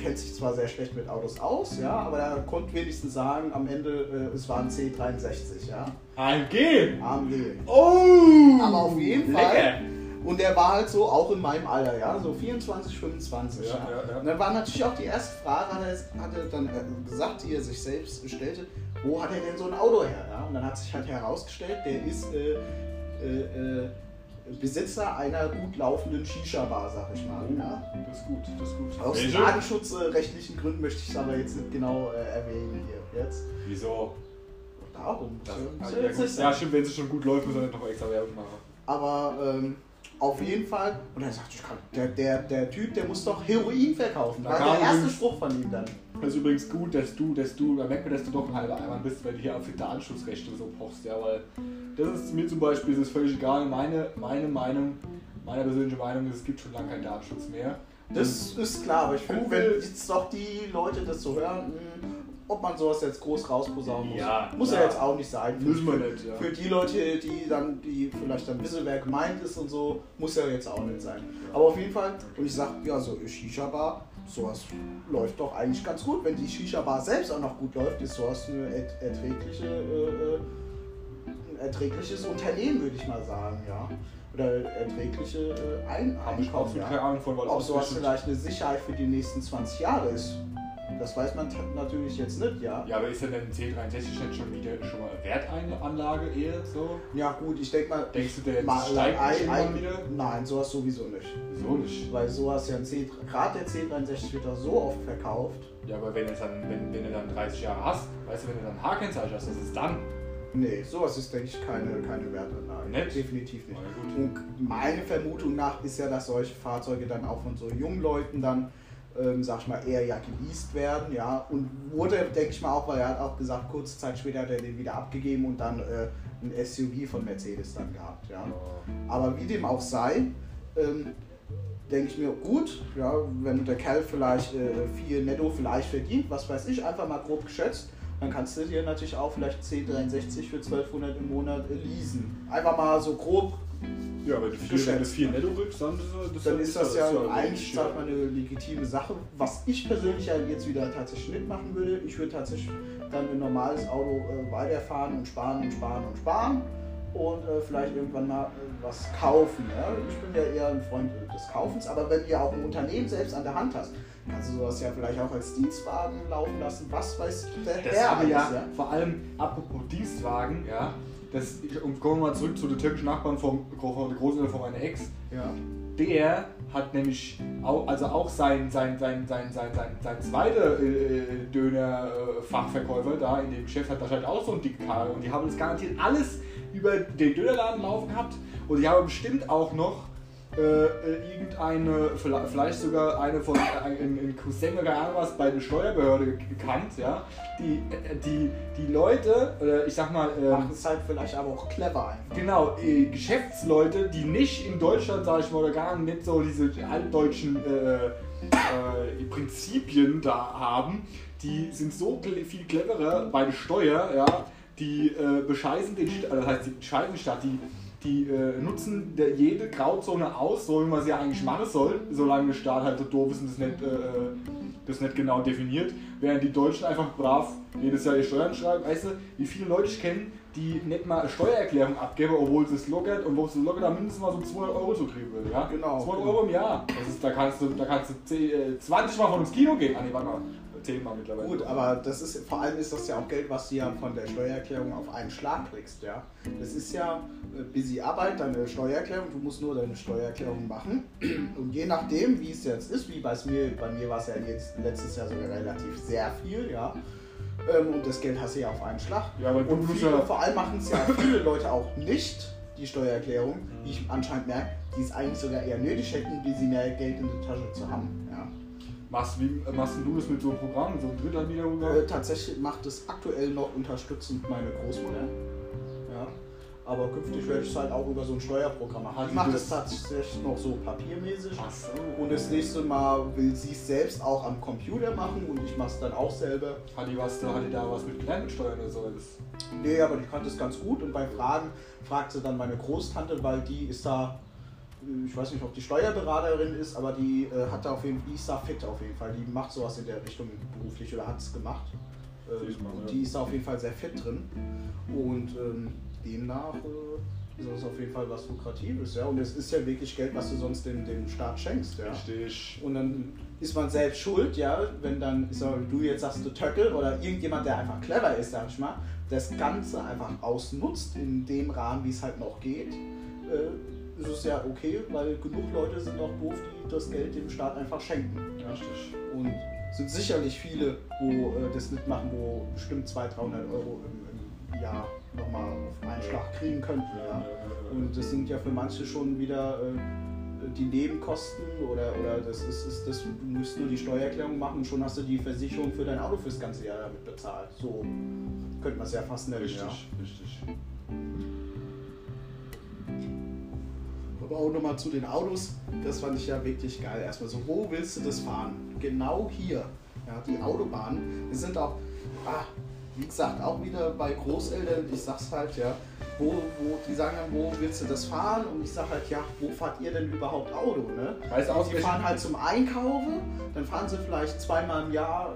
kennt sich zwar sehr schlecht mit Autos aus, ja, aber er konnte wenigstens sagen, am Ende, äh, es war ein C63, ja. AMG! AMG. Oh! Aber auf jeden Fall. Lecker. Und der war halt so auch in meinem Alter, ja, so 24, 25. Ja, ja. Ja, Und dann war natürlich auch die erste Frage, hat er, hat er dann äh, gesagt, die er sich selbst stellte, wo hat er denn so ein Auto her? Ja? Und dann hat sich halt herausgestellt, der ist äh, äh, äh Besitzer einer gut laufenden Shisha-Bar, sag ich mal. Ja. Das ist gut, das ist gut. Aus Welche? datenschutzrechtlichen Gründen möchte ich es aber jetzt nicht genau äh, erwähnen hier. Jetzt. Wieso? Darum. Das, muss ja, ja ja, stimmt, wenn es schon gut läuft, muss nicht noch extra Werbung machen. Aber ähm, auf jeden Fall. Und er sagt, ich kann, der, der, der Typ, der muss doch Heroin verkaufen. Da War der erste Spruch von ihm dann. Das ist übrigens gut, dass du, dass du, da merkt man, dass du doch ein halber Eimann bist, weil du hier auf die Datenschutzrechte so pochst, ja, weil das ist mir zum Beispiel ist völlig egal. Meine, meine Meinung, meine persönliche Meinung ist, es gibt schon lange keinen Datenschutz mehr. Das ist klar, aber ich finde, wenn jetzt doch die Leute das so hören, mh, ob man sowas jetzt groß rausposaunen muss, Ja, muss ja jetzt auch nicht sein. Müssen wir für, nicht, ja. Für die Leute, die dann, die vielleicht dann wissen, wer gemeint ist und so, muss ja jetzt auch nicht sein. Aber auf jeden Fall, und ich sag, ja, so Shisha-Bar, sowas läuft doch eigentlich ganz gut. Wenn die Shisha-Bar selbst auch noch gut läuft, ist sowas eine er erträgliche, äh, äh, ein erträgliches Unternehmen, würde ich mal sagen, ja. Oder erträgliche äh, Ein Habe ich Einkommen, absolut ja. keine Ahnung von, weil Ob sowas vielleicht eine Sicherheit für die nächsten 20 Jahre ist, das weiß man natürlich jetzt nicht, ja. Ja, aber ist denn ein C63 nicht schon wieder schon mal wert eine Anlage eher so? Ja gut, ich denke mal, Denkst du, der mal, steigt ein- ein- wieder? Nein, sowas sowieso nicht. So nicht. Weil sowas ja ein C, gerade der C63 wird doch so oft verkauft. Ja, aber wenn, dann, wenn, wenn du dann 30 Jahre hast, weißt du, wenn du dann H-Kennzeichen hast, was ist dann? Nee, sowas ist, denke ich, keine, keine Wertanlage. Nicht? Definitiv nicht. Und meine Vermutung nach ist ja, dass solche Fahrzeuge dann auch von so jungen Leuten dann, ähm, sag ich mal, eher ja geleast werden, ja. Und wurde, denke ich mal, auch, weil er hat auch gesagt, kurze Zeit später hat er den wieder abgegeben und dann äh, ein SUV von Mercedes dann gehabt, ja. Aber wie dem auch sei, ähm, denke ich mir, gut, ja, wenn der Kerl vielleicht äh, viel netto vielleicht verdient, was weiß ich, einfach mal grob geschätzt, dann kannst du dir natürlich auch vielleicht C63 für 1200 im Monat leasen. Einfach mal so grob, Ja, aber wenn du vier, Geschätzt. wenn du vier netto rückst, dann ist das, dann ist das ja eigentlich, sag mal, eine legitime Sache. Was ich persönlich ja jetzt wieder tatsächlich nicht machen würde, ich würde tatsächlich dann ein normales Auto äh, weiterfahren und sparen und sparen und sparen und äh, vielleicht irgendwann mal äh, was kaufen. Ja? Ich bin ja eher ein Freund äh, des Kaufens, aber wenn du ja auch ein Unternehmen selbst an der Hand hast, kannst du sowas ja vielleicht auch als Dienstwagen laufen lassen, was weiß der Das Herr ja, ja. vor allem apropos Dienstwagen, ja. Das, und kommen wir mal zurück zu den türkischen Nachbarn vom, von der Großeltern von meiner Ex. ja. Der hat nämlich auch, also auch sein, sein, sein, sein, sein, sein, sein zweiter äh, Döner-Fachverkäufer da in dem Geschäft hat wahrscheinlich auch so einen dicken Karre und die haben das garantiert alles über den Dönerladen laufen gehabt und die haben bestimmt auch noch äh, äh, irgendeine, vielleicht sogar eine von äh, ein, ein Cousin oder keine Ahnung was bei der Steuerbehörde gekannt, ja, die, äh, die, die Leute, oder ich sag mal, ähm, Macht es halt vielleicht aber auch clever einfach. Genau, äh, Geschäftsleute, die nicht in Deutschland, sag ich mal, oder gar nicht so diese altdeutschen äh, äh, Prinzipien da haben, die sind so viel cleverer bei der Steuer, ja, die äh, bescheißen den, St- äh, das heißt, die bescheißen die Stadt, die, die äh, nutzen der, jede Grauzone aus, so wie man sie eigentlich machen soll, solange der Staat halt so doof ist und das nicht, äh, das nicht genau definiert, während die Deutschen einfach brav jedes Jahr ihre Steuern schreiben. Weißt du, wie viele Leute ich kenne, die nicht mal eine Steuererklärung abgeben, obwohl sie es lockert und wo sie lockert da mindestens mal so 200 Euro zu kriegen würde. Ja? Genau. 200 Euro im Jahr. Das ist, da kannst du, da kannst du 10, äh, 20 Mal von ins Kino gehen. Ah, nee, warte mal. 10 Mal mittlerweile. Gut, aber das ist vor allem ist das ja auch Geld, was du ja von der Steuererklärung auf einen Schlag kriegst, ja. Das ist ja äh, busy Arbeit, deine Steuererklärung, du musst nur deine Steuererklärung machen. Und je nachdem, wie es jetzt ist, wie bei mir, bei mir war es ja jetzt letztes Jahr sogar relativ sehr viel, ja. Ähm, Und das Geld hast du ja auf einen Schlag. Ja, aber Und viele, ja- vor allem machen es ja viele Leute auch nicht, die Steuererklärung, wie ich anscheinend merke, die es eigentlich sogar eher nötig hätten, wie sie mehr Geld in der Tasche zu haben, Machst, wie, äh, machst du das mit so einem Programm, mit so einem Drittanbieterprogramm? Äh, tatsächlich macht es aktuell noch unterstützend meine Großmutter. Ja. Aber künftig werde ich es halt auch über so ein Steuerprogramm machen. Ich mache das- tatsächlich noch so papiermäßig. Ach so. Und das nächste Mal will sie es selbst auch am Computer machen und ich mache es dann auch selber. Hat die, was, hat die da was mit gelernt mit Steuern oder so? Nee, aber die kann das ganz gut und bei Fragen fragt sie dann meine Großtante, weil die ist da, ich weiß nicht, ob die Steuerberaterin ist, aber die äh, hat da auf jeden Fall, da fit auf jeden Fall. Die macht sowas in der Richtung beruflich oder hat es gemacht. Ähm, mal, ja. die ist da auf jeden Fall sehr fit drin. Und ähm, demnach äh, ist das auf jeden Fall was Lukratives. Ja? Und es ist ja wirklich Geld, was du sonst dem, dem Staat schenkst. Ja? Richtig. Und dann ist man selbst schuld, ja, wenn dann, sag du jetzt sagst, du Töckel oder irgendjemand, der einfach clever ist, sag ich mal, das Ganze einfach ausnutzt in dem Rahmen, wie es halt noch geht, äh, ist es ja okay, weil genug Leute sind auch doof, die das Geld dem Staat einfach schenken. Ja, richtig. Und sind sicherlich viele, wo äh, das mitmachen, wo bestimmt 200, 300 Euro im, im Jahr nochmal auf einen Schlag kriegen könnten. Ja? Und das sind ja für manche schon wieder äh, die Nebenkosten oder, oder das ist, ist das, du musst nur die Steuererklärung machen und schon hast du die Versicherung für dein Auto fürs ganze Jahr damit bezahlt. So könnte man es ja fast nennen. Richtig, Ja. richtig. Aber auch nochmal zu den Autos, das fand ich ja wirklich geil. Erstmal so, wo willst du das fahren? Genau hier. Ja, die Autobahnen, die sind auch, ah, wie gesagt, auch wieder bei Großeltern, ich sag's halt, ja, wo, wo, die sagen dann, wo willst du das fahren? Und ich sag halt, ja, wo fahrt ihr denn überhaupt Auto? Ne? Weißt du die fahren halt zum Einkaufen, dann fahren sie vielleicht zweimal im Jahr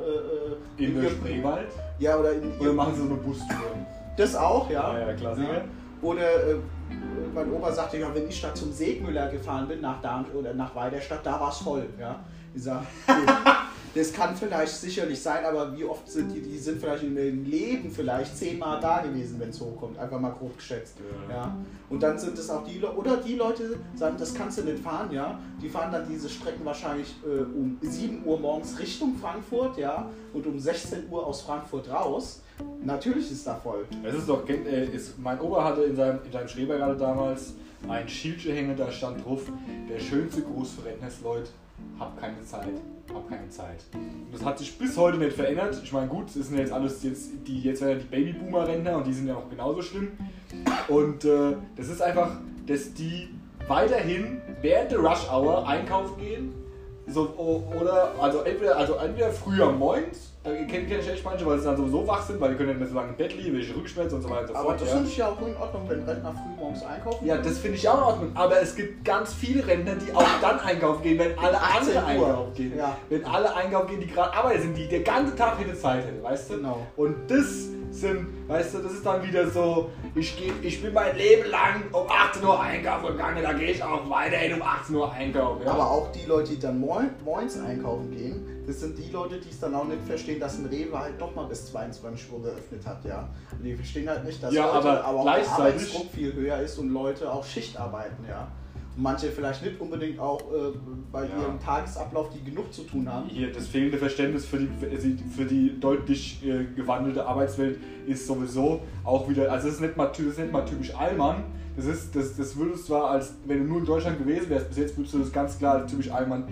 äh, äh, In der ihr- Spreewald? Ja, oder in Oder machen sie so eine Bustour? das auch, ja. Ah ja, Klassiker. Oder äh, mein Opa sagte, ja, wenn ich da zum Segmüller gefahren bin, nach Darm oder nach Weiderstadt, da war es voll. Ja. Ich sag, das kann vielleicht sicherlich sein, aber wie oft sind die, die sind vielleicht in ihrem Leben vielleicht zehnmal da gewesen, wenn es hochkommt. Einfach mal grob geschätzt. Ja. Ja. Und dann sind es auch die Leute, oder die Leute sagen, das kannst du nicht fahren, ja. Die fahren dann diese Strecken wahrscheinlich äh, um 7 Uhr morgens Richtung Frankfurt, ja, und um 16 Uhr aus Frankfurt raus. Natürlich ist da voll. Es ist doch, äh, ist, mein Opa hatte in seinem, in seinem Schrebergarten damals ein Schildchen hängen, da stand drauf, der schönste Gruß für Rentnersleute, hab keine Zeit, hab keine Zeit. Und das hat sich bis heute nicht verändert. Ich meine, gut, das sind jetzt alles jetzt, die, jetzt werden die Babyboomer-Rentner und die sind ja auch genauso schlimm. Und äh, das ist einfach, dass die weiterhin während der Rush Hour einkaufen gehen. So, oder, also entweder, also entweder früher morgens, da kenne kenn ich echt manche, weil sie dann sowieso wach sind, weil die können ja nicht so lange im Bett liegen, welche Rückschmerzen und so weiter und so Aber fort. das ja. finde ich ja auch in Ordnung, wenn Rentner früh morgens einkaufen. Ja, das finde ich auch in Ordnung. Aber es gibt ganz viele Rentner, die auch dann einkaufen gehen, wenn alle 18 anderen einkaufen gehen. Ja. Wenn alle einkaufen gehen, die gerade arbeiten sind, die der ganze Tag hätte Zeit hätten, weißt du? Genau. Und das sind, weißt du, das ist dann wieder so, ich, geh, ich bin mein Leben lang um 18 Uhr einkaufen gegangen, da gehe ich auch weiterhin um 18 Uhr einkaufen. Ja? Aber auch die Leute, die dann moins einkaufen gehen, das sind die Leute, die es dann auch nicht verstehen, dass ein Rewe halt doch mal bis 22 Uhr geöffnet hat, ja. Die verstehen halt nicht, dass Ja, heute aber aber auch der Arbeitsdruck viel höher ist und Leute auch Schicht arbeiten, ja. Und manche vielleicht nicht unbedingt auch äh, bei Ja. ihrem Tagesablauf, die genug zu tun haben. Hier, das fehlende Verständnis für die, für die deutlich äh, gewandelte Arbeitswelt ist sowieso auch wieder, also das ist nicht mal, das ist nicht mal typisch Allmann, das ist, das, das würdest zwar als, wenn du nur in Deutschland gewesen wärst, bis jetzt würdest du das ganz klar als typisch Allmann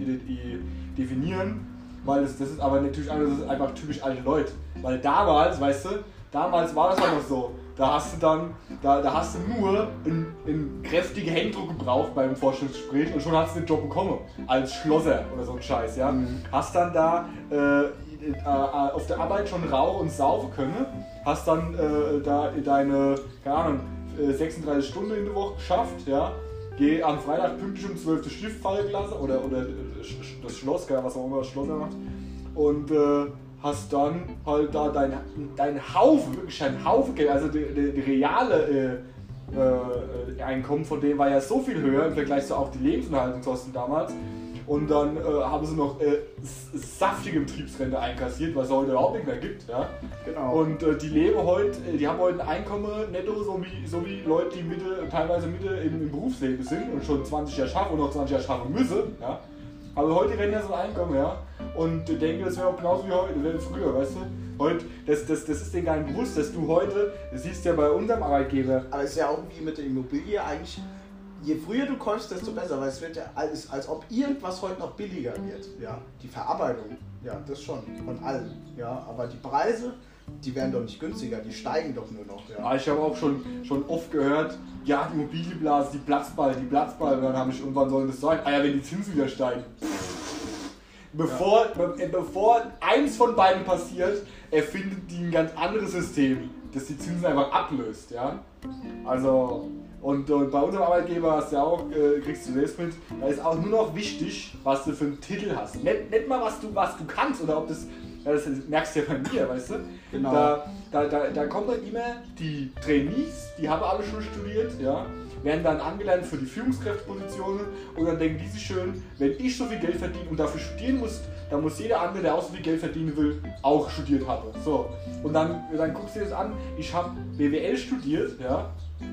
definieren, weil das, das ist aber Allmann, das ist einfach typisch alte Leute, weil damals, weißt du, damals war das auch noch so, da hast du dann, da, da hast du nur einen, einen kräftigen Händedruck gebraucht beim Vorstellungsgespräch und schon hast du den Job bekommen. Als Schlosser oder so ein Scheiß, ja. Mhm. Hast dann da äh, äh, äh, auf der Arbeit schon rauchen und saufen können. Hast dann äh, da deine, keine Ahnung, äh, 36 Stunden in der Woche geschafft, ja. Geh am Freitag pünktlich um 12 das Stift fallen gelassen oder, oder äh, das Schloss, keine was auch immer das Schloss er macht. Und äh, hast dann halt da dein, dein Haufen, wirklich ein Haufen Geld, also die, die, die reale äh, äh, Einkommen von dem war ja so viel höher im Vergleich zu auch die Lebensunterhaltungskosten damals. Und dann äh, haben sie noch äh, saftige Betriebsrente einkassiert, was es heute überhaupt nicht mehr gibt. Ja? Genau. Und äh, die leben heute, die haben heute ein Einkommen netto, so wie, so wie Leute, die Mitte, teilweise Mitte im, im Berufsleben sind und schon 20 Jahre schaffen und noch 20 Jahre schaffen müssen. Ja? Aber heute rennen ja so ein Einkommen, ja. Und ich denke, das wäre auch genauso wie heute, das wäre früher, weißt du? Heute, das, das, das ist denen gar nicht bewusst, dass du heute, das siehst ja bei unserem Arbeitgeber, Aber es ist ja auch wie mit der Immobilie eigentlich. Je früher du kaufst, desto besser, weil es wird ja als, als ob irgendwas heute noch billiger wird. Ja, die Verarbeitung, ja, das schon, von allem. Ja, aber die Preise, die werden doch nicht günstiger, die steigen doch nur noch. Ja. Ah, ich habe auch schon, schon oft gehört, ja, die Immobilienblase, die Platzball, die Platzball. Und dann habe ich, und wann soll das sein? Ah ja, wenn die Zinsen wieder steigen. Bevor, be äh, bevor eins von beiden passiert, erfindet die ein ganz anderes System, das die Zinsen einfach ablöst, ja. Also, und, und bei unserem Arbeitgeber hast du ja auch, äh, kriegst du das mit, da ist auch nur noch wichtig, was du für einen Titel hast. Nicht, nicht mal, was du, was du kannst oder ob das, ja, das merkst du ja bei mir, weißt du? Genau. Da, da, da, da kommen dann immer die Trainees, die haben alle schon studiert, ja, werden dann angelernt für die Führungskräftepositionen und dann denken die sich schön, wenn ich so viel Geld verdiene und dafür studieren muss, dann muss jeder andere, der auch so viel Geld verdienen will, auch studiert haben. So. Und dann, dann guckst du dir das an, ich habe BWL studiert, ja,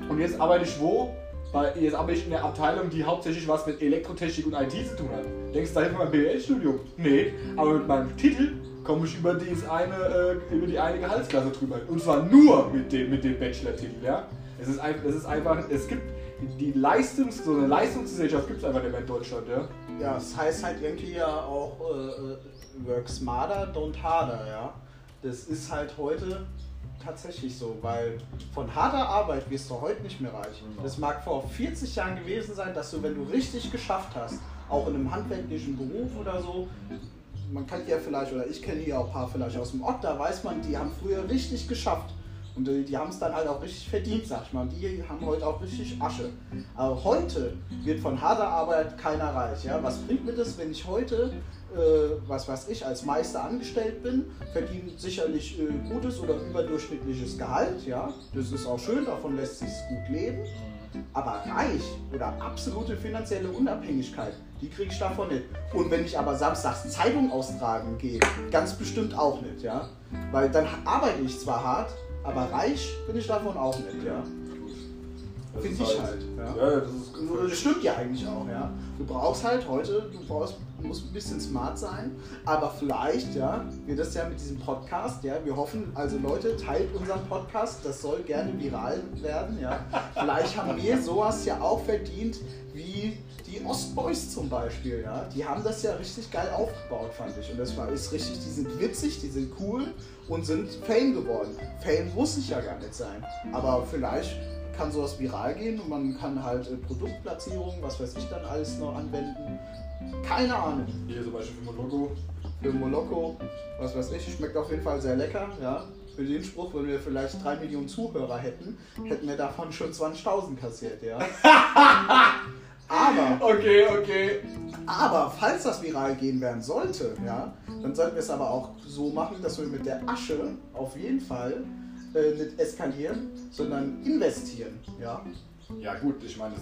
und jetzt arbeite ich wo? Bei, jetzt aber ich in der Abteilung, die hauptsächlich was mit Elektrotechnik und IT zu tun hat. Denkst du da hilft mein BWL-Studium? Nee, aber mit meinem Titel komme ich über, dieses eine, äh, über die eine Gehaltsklasse drüber. Und zwar nur mit dem, mit dem Bachelor-Titel, ja. Es ist, einfach, es ist einfach, es gibt die Leistungs-, so eine Leistungsgesellschaft gibt es einfach nicht mehr in Deutschland, ja. Ja, es heißt halt irgendwie ja auch äh, äh, work smarter, don't harder, ja. Das ist halt heute tatsächlich so, weil von harter Arbeit wirst du heute nicht mehr reich. Das mag vor 40 Jahren gewesen sein, dass du, wenn du richtig geschafft hast, auch in einem handwerklichen Beruf oder so, man kennt ja vielleicht, oder ich kenne hier auch ein paar vielleicht aus dem Ort, da weiß man, die haben früher richtig geschafft. Und die, die haben es dann halt auch richtig verdient, sag ich mal. Die haben heute auch richtig Asche. Aber heute wird von harter Arbeit keiner reich. Ja? Was bringt mir das, wenn ich heute, äh, was weiß ich, als Meister angestellt bin, verdiene sicherlich äh, gutes oder überdurchschnittliches Gehalt. Ja? Das ist auch schön, davon lässt sich gut leben. Aber reich oder absolute finanzielle Unabhängigkeit, die kriege ich davon nicht. Und wenn ich aber samstags Zeitung austragen gehe, ganz bestimmt auch nicht, ja. Weil dann arbeite ich zwar hart, aber reich bin ich davon auch nicht, ja. Finde ich halt. Ja. Ja, das ist Das stimmt ja eigentlich auch, ja. Du brauchst halt heute, du brauchst, du musst ein bisschen smart sein, aber vielleicht, ja, wird das ja mit diesem Podcast, ja, wir hoffen, also Leute, teilt unseren Podcast, das soll gerne viral werden, ja. Vielleicht haben wir sowas ja auch verdient, wie die Ostboys zum Beispiel, ja. Die haben das ja richtig geil aufgebaut, fand ich. Und das war ist richtig, die sind witzig, die sind cool und sind Fame geworden. Fame muss ich ja gar nicht sein. Aber vielleicht kann sowas viral gehen und man kann halt äh, Produktplatzierungen, was weiß ich dann alles noch anwenden. Keine Ahnung. Hier zum Beispiel für Moloko. Für Moloko, was weiß ich, schmeckt auf jeden Fall sehr lecker, ja. Für den Spruch, wenn wir vielleicht 3 Millionen Zuhörer hätten, hätten wir davon schon 20.000 kassiert, ja. Aber, Okay, okay. aber falls das viral gehen werden sollte, ja, dann sollten wir es aber auch so machen, dass wir mit der Asche auf jeden Fall äh, nicht eskalieren, sondern investieren, ja. Ja gut, ich meine,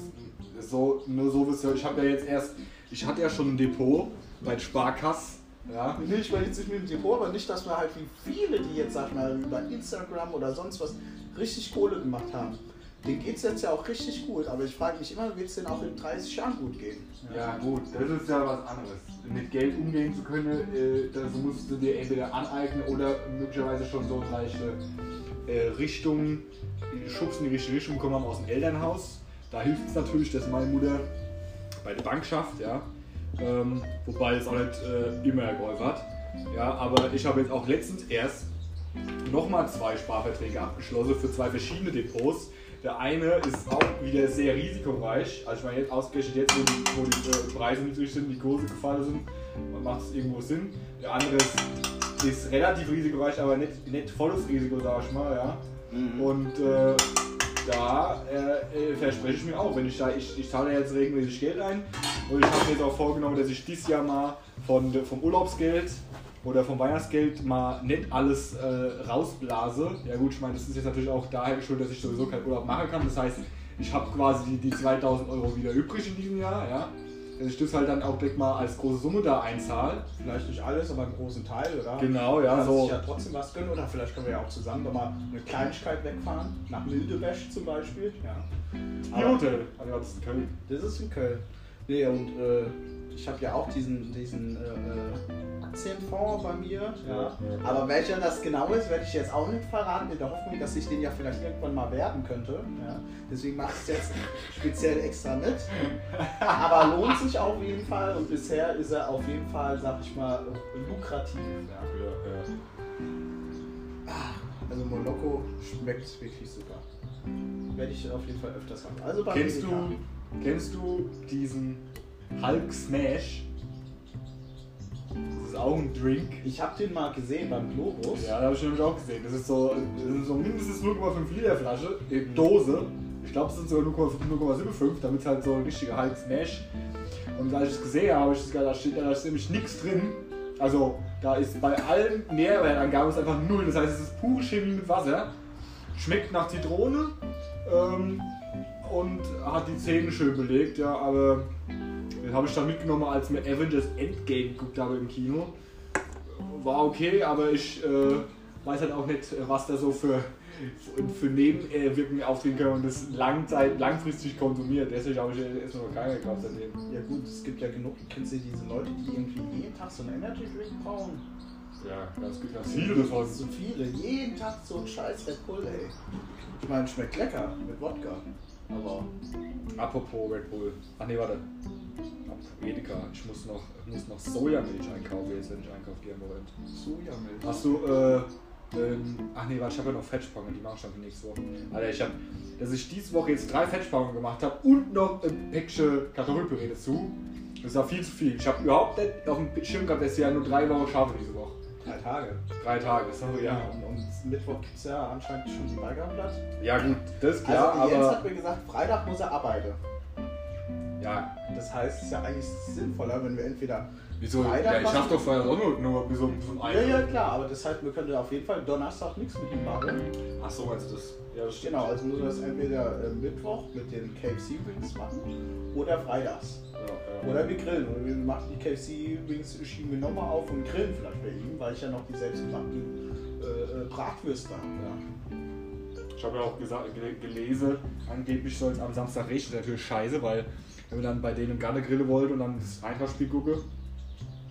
so, nur so wisst ihr, ich habe ja jetzt erst, ich hatte ja schon ein Depot bei Sparkass, ja. Nee, ich meine jetzt nicht mit dem Depot, aber nicht, dass wir halt wie viele, die jetzt, sag mal, über Instagram oder sonst was richtig Kohle gemacht haben. Denen geht es jetzt ja auch richtig gut, aber ich frage mich immer, wird es denen auch in 30 Jahren gut gehen? Ja gut, das ist ja was anderes. Mit Geld umgehen zu können, äh, das musst du dir entweder aneignen oder möglicherweise schon so leichte äh, Richtung, Schubs in die richtige Richtung haben aus dem Elternhaus. Da hilft es natürlich, dass meine Mutter bei der Bank schafft, ja. Ähm, wobei es auch nicht äh, immer geholfen hat. Ja, aber ich habe jetzt auch letztens erst nochmal zwei Sparverträge abgeschlossen für zwei verschiedene Depots. Der eine ist auch wieder sehr risikoreich. Also ich meine jetzt ausgerechnet jetzt, wo die, wo die äh, Preise niedrig sind, die Kurse gefallen sind, macht es irgendwo Sinn. Der andere ist, ist relativ risikoreich, aber nicht, nicht volles Risiko, sag ich mal, ja. Und äh, da äh, äh, verspreche ich mir auch, wenn ich da, ich, ich zahle jetzt regelmäßig Geld ein und ich habe mir jetzt auch vorgenommen, dass ich dieses Jahr mal von, vom Urlaubsgeld oder vom Weihnachtsgeld mal nicht alles äh, rausblase. Ja gut, ich meine, das ist jetzt natürlich auch daher geschuldet, dass ich sowieso keinen Urlaub machen kann. Das heißt, ich habe quasi die, die 2000 Euro wieder übrig in diesem Jahr, ja. Dass ich das halt dann auch direkt mal als große Summe da einzahle. Vielleicht nicht alles, aber einen großen Teil, oder? Genau, ja, Kann so. sich ja trotzdem was gönnen, oder vielleicht können wir ja auch zusammen nochmal eine Kleinigkeit wegfahren, nach Mildebesch zum Beispiel. Ja. Aber Hotel. Also das ist in Köln. das ist in Köln. Nee, und äh, ich habe ja auch diesen, diesen äh, äh, Aktienfonds bei mir. Ja. Aber welcher das genau ist, werde ich jetzt auch nicht verraten, in der Hoffnung, dass ich den ja vielleicht irgendwann mal werden könnte. Ja. Deswegen mache ich es jetzt speziell extra mit. Aber lohnt sich auf jeden Fall und bisher ist er auf jeden Fall, sag ich mal, lukrativ. Ja. Also Moloko schmeckt wirklich super. Werde ich auf jeden Fall öfters haben. Also Kennst du, kennst du diesen Hulk Smash? Das ist auch ein Drink. Ich habe den mal gesehen beim Globus. Ja, da habe ich nämlich auch gesehen. Das ist so, das ist so mindestens 0,5 Liter Flasche, in Dose. Ich glaube, es sind sogar 0,75, damit es halt so ein richtiger Hulk Smash. Und als ich es gesehen habe, ich das da steht da ist nämlich nichts drin. Also, da ist bei allen Nährwertangaben ist einfach null. Das heißt, es ist pure Chemie mit Wasser. Schmeckt nach Zitrone ähm, und hat die Zähne schön belegt, ja, aber den habe ich dann mitgenommen, als mir Avengers Endgame geguckt habe im Kino. War okay, aber ich äh, weiß halt auch nicht, was da so für für Nebenwirkungen auftreten können und das langzeit, langfristig konsumiert. Deswegen habe ich erstmal noch keine gekauft seitdem. Ja gut, es gibt ja genug, kennst du diese Leute, die irgendwie jeden Tag so einen Energy Drink brauchen? Ja, ganz, ganz viele davon. So viele, jeden Tag so ein scheiß Red Bull, ey. Ich meine, schmeckt lecker mit Wodka. Aber Apropos Red Bull. Ach nee, warte. Edeka. Ich muss noch, ich muss noch Sojamilch einkaufen jetzt, wenn ich einkaufen gehe im Moment. Sojamilch. Hast du, äh, ähm, ach nee, warte, ich habe ja noch Fettspangen, die mache ich dann für nächste Woche. Alter, ich habe, dass ich diese Woche jetzt drei Fettspangen gemacht habe und noch ein Päckchen Kartoffelpüree dazu. Das war viel zu viel. Ich habe überhaupt nicht auf dem Schirm gehabt, dass ich ja nur drei Wochen schaffe diese Woche. Drei Tage. Drei Tage, sorry, ja. Und, und Mittwoch gibt es ja anscheinend schon die Beigabenblatt. Ja gut, das ist klar, also, Jens aber... hat mir gesagt, Freitag muss er arbeiten. Ja, Das heißt, es ist ja eigentlich sinnvoller, wenn wir entweder. wieso? Freitag Ja, ich schaff doch Freitag auch nur, nur bis um, bis um Ja, ein. ja, klar, aber das heißt, wir können auf jeden Fall Donnerstag nichts mit ihm machen. Ach so, meinst du das? Ja, das stimmt. Genau, also müssen wir das entweder äh, Mittwoch mit den KFC-Wings machen oder freitags. Ja. Oder wir grillen. Oder wir machen die KFC-Wings, schieben wir nochmal auf und grillen vielleicht bei ihm, weil ich ja noch die selbstgemachten äh, äh, Bratwürste habe. Ja. Ich habe ja auch gesagt, gel- gelesen, angeblich soll es am Samstag regnen. Natürlich scheiße, weil wenn wir dann bei denen im Garten grillen wollen und dann das Eintrachtspiel gucken,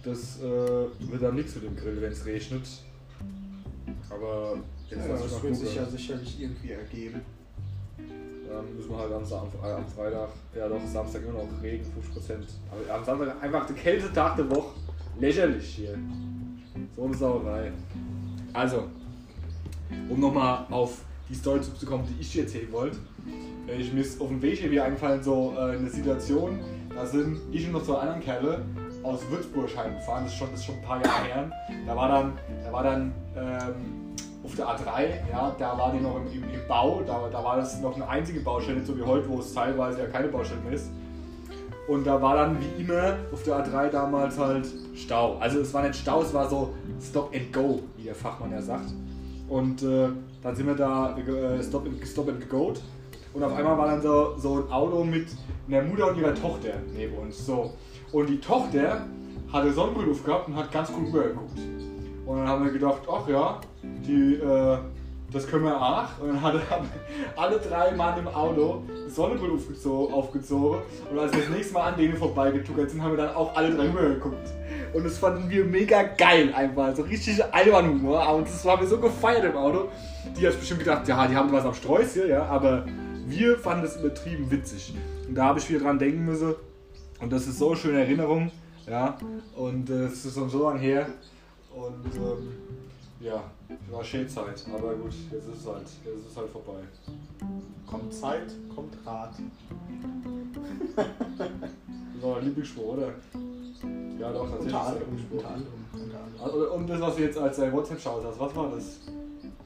das äh, wird dann nichts mit dem Grill, wenn es regnet. Aber jetzt Ja, das mal wird gucken. sich ja sicherlich irgendwie ergeben. Dann müssen wir halt am, am Freitag, ja doch, Samstag immer noch Regen, 50%. Aber am Samstag einfach der kälteste Tag der Woche. Lächerlich hier. So eine Sauerei. Also, um nochmal auf die Story zurückzukommen, die ich dir erzählen wollte. Äh, Ich mir ist auf dem Weg hier wieder eingefallen, so äh, eine Situation, da sind ich und noch zwei anderen Kerle aus Würzburg heimgefahren, das ist schon, das ist schon ein paar Jahre her. Da war dann, da war dann ähm, auf der A3, ja, da war die noch im, im, Bau, da, da war das noch eine einzige Baustelle, so wie heute, wo es teilweise ja keine Baustelle mehr ist. Und da war dann wie immer auf der A3 damals halt Stau. Also es war nicht Stau, es war so Stop and Go, wie der Fachmann ja sagt. Und äh, dann sind wir da äh, Stop and, Stop and Goat. Und auf einmal war dann so, so ein Auto mit einer Mutter und ihrer Tochter neben uns. So. Und die Tochter hatte Sonnenbrille aufgehabt und hat ganz cool rübergeguckt. Und dann haben wir gedacht, ach ja, die, äh, das können wir auch. Und dann haben alle drei Mann im Auto die Sonnenbrille aufgezogen, aufgezogen. Und als wir das nächste Mal an denen vorbeigetuckert sind, haben wir dann auch alle drei rübergeguckt. Und das fanden wir mega geil einfach. So richtig Albernhumor. Und das haben wir so gefeiert im Auto. Die hat bestimmt gedacht, ja, die haben was am Sträußchen, ja, aber wir fanden das übertrieben witzig. Und da habe ich wieder dran denken müssen. Und das ist so eine schöne Erinnerung, ja. Und äh, es ist schon so lange her. Und ähm, ja, war schön Zeit. Aber gut, jetzt ist es halt, jetzt ist es halt vorbei. Kommt Zeit, kommt Rat. Das war dein Lieblingsspruch, oder? Ja, doch, tatsächlich. Unter anderem, unter anderem, unter anderem. Also, und das, was du jetzt als dein WhatsApp schaust hast, was war das?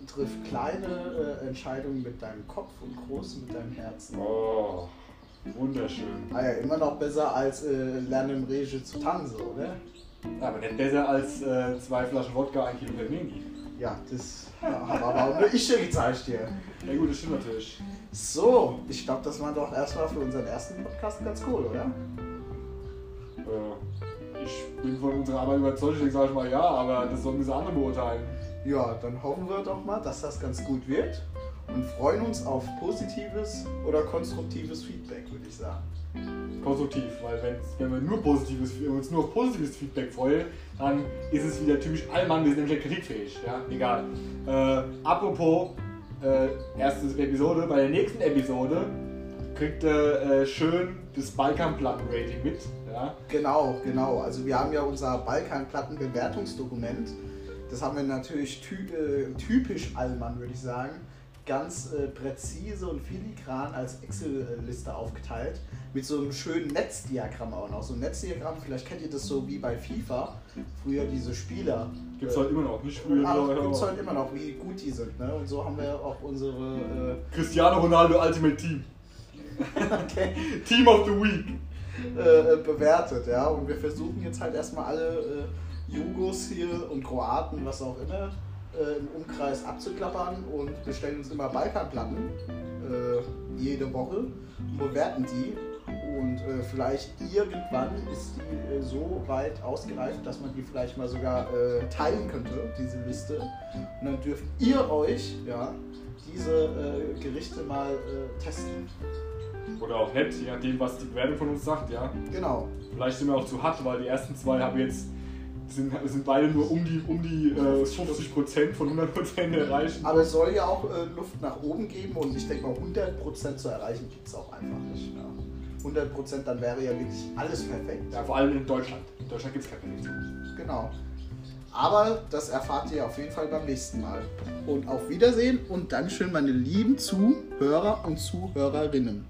Triff kleine äh, Entscheidungen mit deinem Kopf und große mit deinem Herzen. Oh, wunderschön. Ah ja, immer noch besser als äh, lernen im Regie zu tanzen, oder? Ja, aber nicht besser als äh, zwei Flaschen Wodka, ein Kilo Pelmeni. Ja, das ja, habe aber ich dir gezeigt hier. Ja gut, das stimmt natürlich. So, ich glaube, das war doch erstmal für unseren ersten Podcast ganz cool, oder? Äh, ich bin von unserer Arbeit überzeugt, deswegen sage ich mal ja, aber das sollen diese andere beurteilen. Ja, dann hoffen wir doch mal, dass das ganz gut wird und freuen uns auf positives oder konstruktives Feedback, würde ich sagen. Konstruktiv, weil wenn wir nur positives, wenn uns nur auf positives Feedback freuen, dann ist es wieder typisch Allmann, wir sind nämlich kritikfähig. Ja, egal. Äh, apropos, äh, erste Episode, bei der nächsten Episode kriegt ihr äh, schön das Balkanplatten-Rating mit. Ja. Genau, genau. Also wir haben ja unser Balkanplatten-Bewertungsdokument. Das haben wir natürlich ty äh, typisch Allmann, würde ich sagen, ganz äh, präzise und filigran als Excel-Liste aufgeteilt. Mit so einem schönen Netzdiagramm auch noch. So ein Netzdiagramm, vielleicht kennt ihr das so wie bei FIFA. Früher diese Spieler. Gibt es halt immer noch, nicht früher. Aber- gibt es halt immer noch, wie gut die sind. Ne? Und so haben wir auch unsere Cristiano Ronaldo Ultimate Team. äh, Team of the Week. äh, bewertet. Ja? Und wir versuchen jetzt halt erstmal alle äh, Jugos hier und Kroaten, was auch immer, äh, im Umkreis abzuklappern und bestellen uns immer Balkanplatten äh, jede Woche und bewerten die. Und äh, vielleicht irgendwann ist die äh, so weit ausgereift, dass man die vielleicht mal sogar äh, teilen könnte, diese Liste. Und dann dürft ihr euch ja, diese äh, Gerichte mal testen. Oder auch nicht, je nachdem, was die Bewertung von uns sagt, ja. Genau. Vielleicht sind wir auch zu hart, weil die ersten zwei haben jetzt sind, sind beide nur um die, um die äh, 50% von 100% erreichen. Aber es soll ja auch äh, Luft nach oben geben und ich denke mal 100% zu erreichen gibt es auch einfach nicht. Ja. 100% dann wäre ja wirklich alles perfekt. Ja, vor allem in Deutschland. In Deutschland gibt es keine Perfektion. Genau. Aber das erfahrt ihr auf jeden Fall beim nächsten Mal. Und auf Wiedersehen und Dankeschön, meine lieben Zuhörer und Zuhörerinnen.